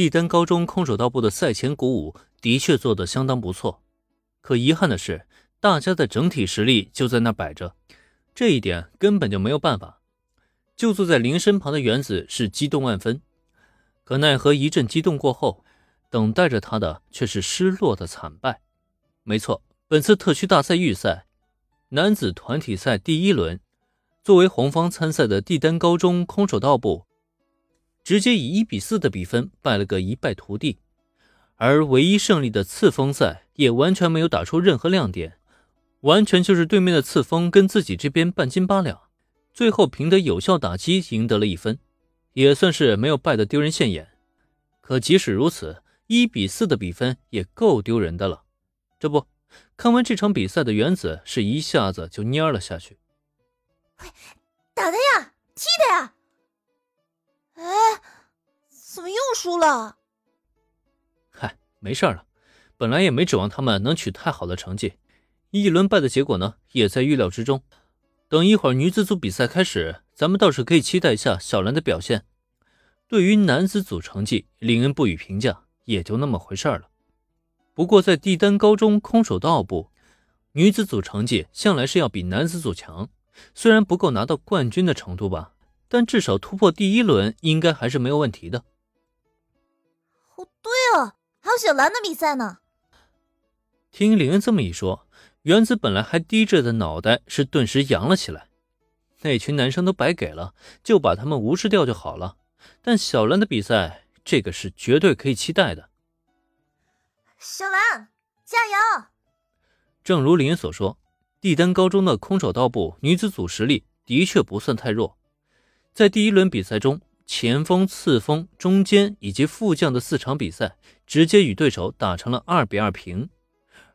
帝丹高中空手道部的赛前鼓舞的确做得相当不错，可遗憾的是，大家的整体实力就在那摆着，这一点根本就没有办法。就坐在林身旁的原子是激动万分，可奈何一阵激动过后，等待着他的却是失落的惨败。没错，本次特区大赛预赛男子团体赛第一轮，作为红方参赛的帝丹高中空手道部。直接以一比四的比分败了个一败涂地，而唯一胜利的刺锋赛也完全没有打出任何亮点，完全就是对面的刺锋跟自己这边半斤八两，最后凭得有效打击赢得了一分，也算是没有败得丢人现眼。可即使如此，一比四的比分也够丢人的了。这不，看完这场比赛的原子是一下子就蔫了下去。打的呀，踢的呀！哎，怎么又输了？嗨，没事了，本来也没指望他们能取太好的成绩，一轮败的结果呢，也在预料之中。等一会儿女子组比赛开始，咱们倒是可以期待一下小兰的表现。对于男子组成绩，林恩不予评价，也就那么回事了。不过在帝丹高中空手道部，女子组成绩向来是要比男子组强，虽然不够拿到冠军的程度吧。但至少突破第一轮应该还是没有问题的。哦，对哦，还有小兰的比赛呢。听林恩这么一说，原子本来还低着的脑袋是顿时扬了起来。那群男生都白给了，就把他们无视掉就好了。但小兰的比赛，这个是绝对可以期待的。小兰，加油！正如林恩所说，帝丹高中的空手道部女子组实力的确不算太弱。在第一轮比赛中，前锋、次锋、中间以及副将的四场比赛，直接与对手打成了二比二平。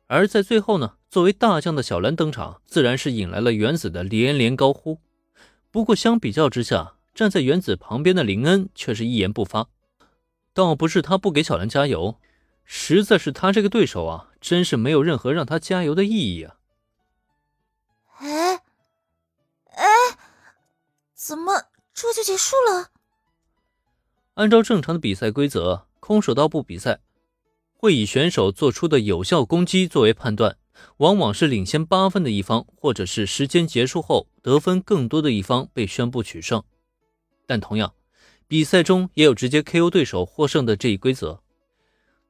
而在最后呢，作为大将的小兰登场，自然是引来了原子的连连高呼。不过相比较之下，站在原子旁边的林恩却是一言不发。倒不是他不给小兰加油，实在是他这个对手啊，真是没有任何让他加油的意义啊。哎，哎，怎么？这就结束了。按照正常的比赛规则，空手道部比赛会以选手做出的有效攻击作为判断，往往是领先八分的一方，或者是时间结束后得分更多的一方被宣布取胜。但同样，比赛中也有直接 KO 对手获胜的这一规则。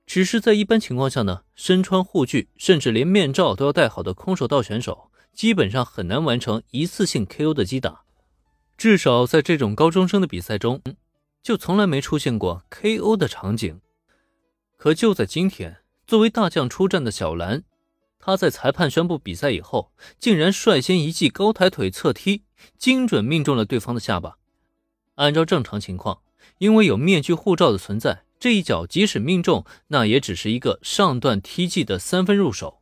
只是在一般情况下呢，身穿护具，甚至连面罩都要戴好的空手道选手，基本上很难完成一次性 KO 的击打。至少在这种高中生的比赛中，就从来没出现过 KO 的场景。可就在今天，作为大将出战的小兰，她在裁判宣布比赛以后，竟然率先一记高抬腿侧踢，精准命中了对方的下巴。按照正常情况，因为有面具护罩的存在，这一脚即使命中，那也只是一个上段踢技的三分入手。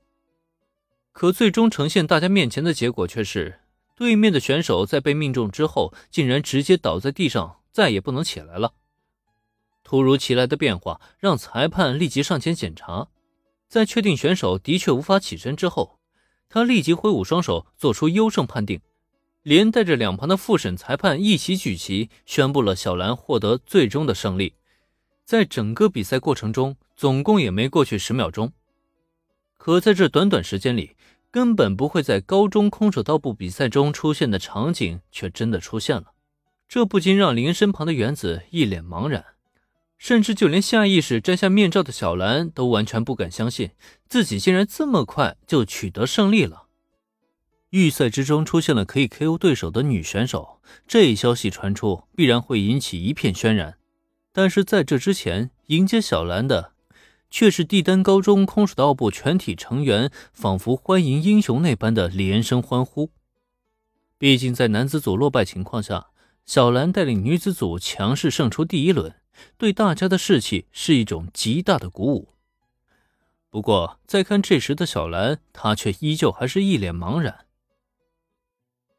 可最终呈现大家面前的结果却是。对面的选手在被命中之后，竟然直接倒在地上，再也不能起来了。突如其来的变化让裁判立即上前检查，在确定选手的确无法起身之后，他立即挥舞双手，做出优胜判定，连带着两旁的复审裁判一起举旗，宣布了小兰获得最终的胜利。在整个比赛过程中，总共也没过去十秒钟，可在这短短时间里。根本不会在高中空手道部比赛中出现的场景，却真的出现了。这不禁让林身旁的原子一脸茫然，甚至就连下意识摘下面罩的小兰都完全不敢相信，自己竟然这么快就取得胜利了。预赛之中出现了可以 KO 对手的女选手，这一消息传出，必然会引起一片轩然。但是在这之前，迎接小兰的。却是帝丹高中空手道部全体成员仿佛欢迎英雄那般的连声欢呼。毕竟在男子组落败情况下，小兰带领女子组强势胜出第一轮，对大家的士气是一种极大的鼓舞。不过，再看这时的小兰，她却依旧还是一脸茫然。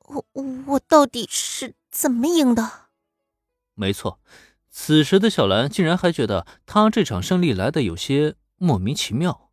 我我到底是怎么赢的？没错。此时的小兰竟然还觉得他这场胜利来的有些莫名其妙。